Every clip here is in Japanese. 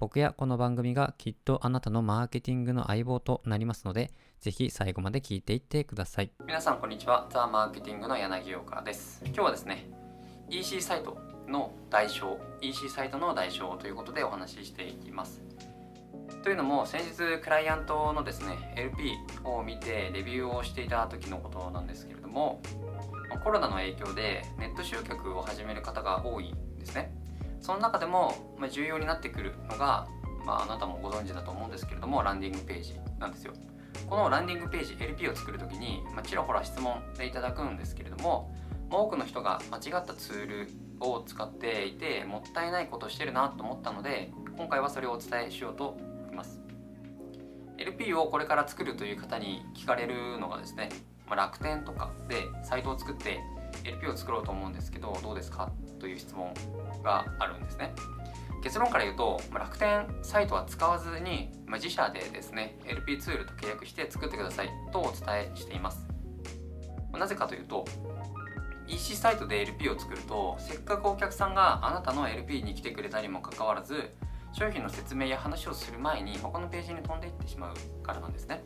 僕やこの番組がきっとあなたのマーケティングの相棒となりますので、ぜひ最後まで聞いていってください。皆さんこんにちは。ザ・マーケティングの柳岡です。今日はですね、EC サイトの代償、EC サイトの代償ということでお話ししていきます。というのも先日クライアントのですね LP を見てレビューをしていた時のことなんですけれどもコロナの影響でネット集客を始める方が多いんですねその中でも、重要になってくるのが、まあ、あなたもご存知だと思うんですけれどもランディングページなんですよ。このランディングページ LP を作る時に、まあ、ちらほら質問でいただくんですけれども多くの人が間違ったツールを使っていてもったいないことをしてるなと思ったので今回はそれをお伝えしようと思います。LP をこれから作るという方に聞かれるのがですね、ま、楽天とかでサイトを作って LP を作ろうと思うんですけどどうですか？という質問があるんですね。結論から言うと楽天サイトは使わずに自社でですね LP ツールと契約して作ってくださいとお伝えしています。なぜかというと EC サイトで LP を作るとせっかくお客さんがあなたの LP に来てくれたにもかかわらず商品の説明や話をする前に他のページに飛んでいってしまうからなんですね。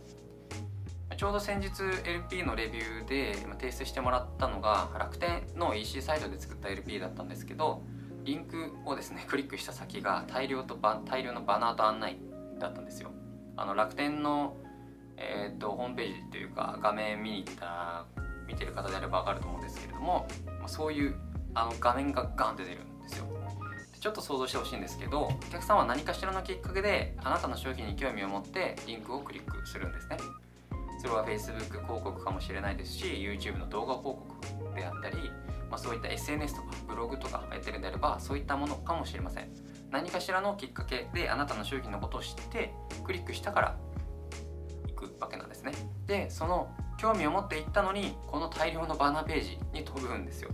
ちょうど先日 LP のレビューで提出してもらったのが楽天の EC サイトで作った LP だったんですけどリンクをですね クリックした先が大量と大量のバナーと案内だったんですよ。あの楽天の、えーと、ホームページというか画面見に行った見てる方であれば分かると思うんですけれどもそういうあの画面がガンって出るんですよ。ちょっと想像してほしいんですけどお客さんは何かしらのきっかけであなたの商品に興味を持ってリンクをクリックするんですね。それは Facebook 広告かもしれないですし YouTube の動画広告であったり、まあ、そういった SNS とかブログとかやってるんであればそういったものかもしれません。何かしらのきっかけであなたの商品のことを知ってクリックしたから行くわけなんですね。でその興味を持っていったのにこの大量のバナーページに飛ぶんですよ。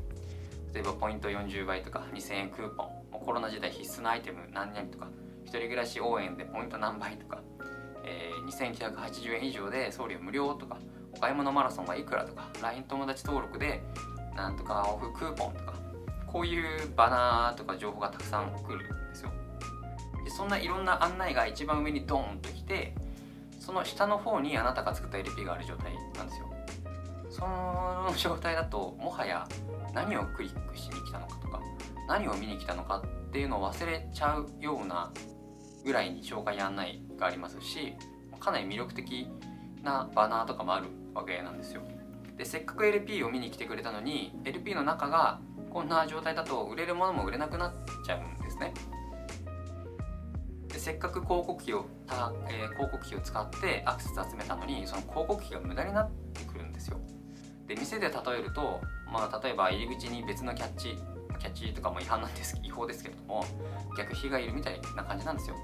例えばポイント40倍とか2000円クーポン。コロナ時代必須のアイテム何々とか一人暮らし応援でポイント何倍とか。えー、2980円以上で送料無料とかお買い物マラソンはいくらとか LINE 友達登録でなんとかオフクーポンとかこういうバナーとか情報がたくさん来るんですよ。でそんないろんな案内が一番上にドーンと来てその下の方にあなたが作った LP がある状態なんですよ。その状態だともはや何をクリックしに来たのかとか何を見に来たのかっていうのを忘れちゃうようなぐらいに紹介案内がありますしかなり魅力的なバナーとかもあるわけなんですよ。でせっかく LP を見に来てくれたのに LP の中がこんな状態だと売れるものも売れなくなっちゃうんですね。でせっかく広告費をた、えー、広告費を使ってアクセス集めたのにその広告費が無駄になってくるんですよ。で店で例えると、まあ、例えば入り口に別のキャッチキャッチとかも違反なんです 違法ですけれども逆費がいるみたいな感じなんですよ。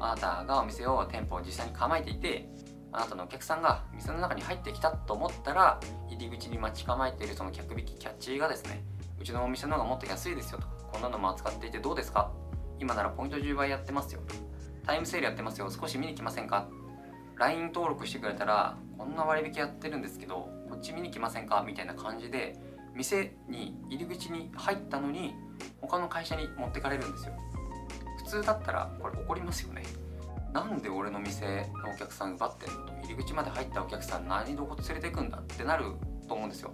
あなたがお店を店舗を実際に構えていてあなたのお客さんが店の中に入ってきたと思ったら入り口に待ち構えているその客引きキャッチがですねうちのお店の方がもっと安いですよとこんなのも扱っていてどうですか？今ならポイント10倍やってますよタイムセールやってますよ少し見に来ませんか？LINE 登録してくれたらこんな割引やってるんですけどこっち見に来ませんか？みたいな感じで店に入り口に入ったのに他の会社に持ってかれるんですよ。普通だったらこれ怒りますよね。なんで俺の店のお客さん奪ってんの？と入り口まで入ったお客さん何どこ連れてくんだってなると思うんですよ。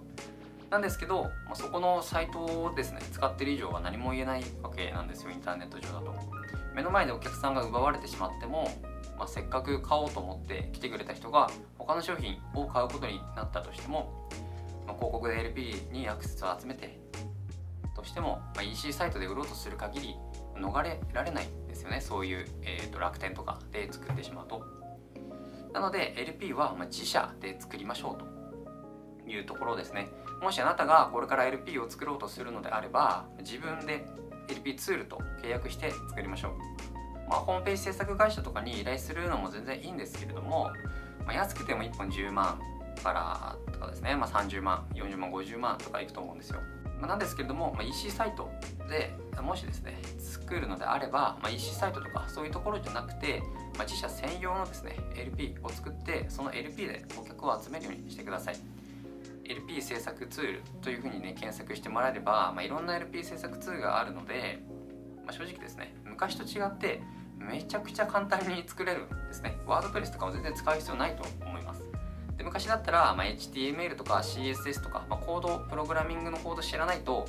なんですけど、まあ、そこのサイトをですね。使ってる以上は何も言えないわけなんですよ。インターネット上だと。目の前でお客さんが奪われてしまっても、まあ、せっかく買おうと思って来てくれた人が他の商品を買うことになったとしてもま、広告で LP にアクセスを集めてとしても、まあ、EC サイトで売ろうとする限り逃れられないんですよね。そういう、えーと、楽天とかで作ってしまうと。なので LP はま自社で作りましょうというところですね。もしあなたがこれから LP を作ろうとするのであれば自分で LP ツールと契約して作りましょう。まあ、ホームページ制作会社とかに依頼するのも全然いいんですけれども、まあ、安くても1本10万からとかですね、まあ、30万40万50万とかいくと思うんですよ、まあ、なんですけれども、まあ、EC サイトでもしですね作るのであれば、まあ、EC サイトとかそういうところじゃなくて、まあ、自社専用のですね LP を作ってその LP で顧客を集めるようにしてください。LP 制作ツールというふうにね検索してもらえれば、まあ、いろんな LP 制作ツールがあるので、まあ、正直ですね昔と違ってめちゃくちゃ簡単に作れるんですね。ワードプレスとかも全然使う必要ないと思います。で昔だったら、まあ、HTML とか CSS とか、まあ、コードプログラミングのコード知らないと、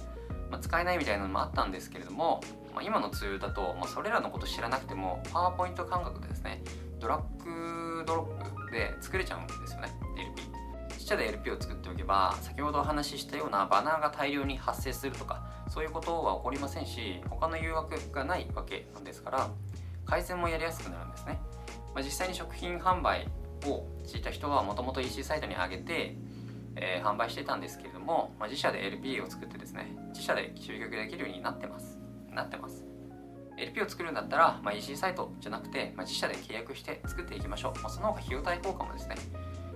まあ、使えないみたいなのもあったんですけれども、まあ、今のツールだと、まあ、それらのこと知らなくてもパワーポイント感覚でですねドラッグドロップで作れちゃうんですよね LP ちっちゃで LP を作っておけば先ほどお話ししたようなバナーが大量に発生するとかそういうことは起こりませんし他の誘惑がないわけなんですから改善もやりやすくなるんですね、まあ、実際に食品販売をしていた人はもともと EC サイトに上げて、えー、販売してたんですけれども、まあ、自社で LP を作ってですね自社で集客できるようになってます。なってます。LP を作るんだったら、まあ、EC サイトじゃなくて、まあ、自社で契約して作っていきましょう、まあ、その方が費用対効果もですね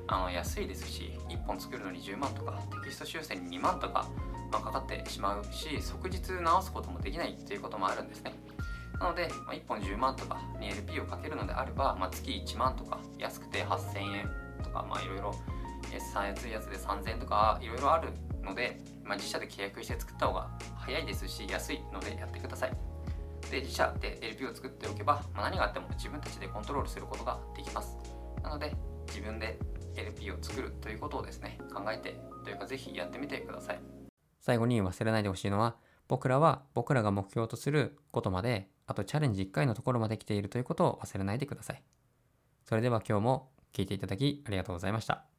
あの安いですし1本作るのに10万とかテキスト修正に2万とか、まあ、かかってしまうし即日直すこともできないっていうこともあるんですね。なので、まあ、1本10万とかに LP をかけるのであれば、まあ、月1万とか安くて8000円とかいろいろ安いやつで3000円とかいろいろあるので、まあ、自社で契約して作った方が早いですし安いのでやってください。で自社で LP を作っておけば、まあ、何があっても自分たちでコントロールすることができます。なので自分で LP を作るということをですね考えてというかぜひやってみてください。最後に忘れないでほしいのは僕らは僕らが目標とすることまであとチャレンジ1回のところまで来ているということを忘れないでください。それでは今日も聞いていただきありがとうございました。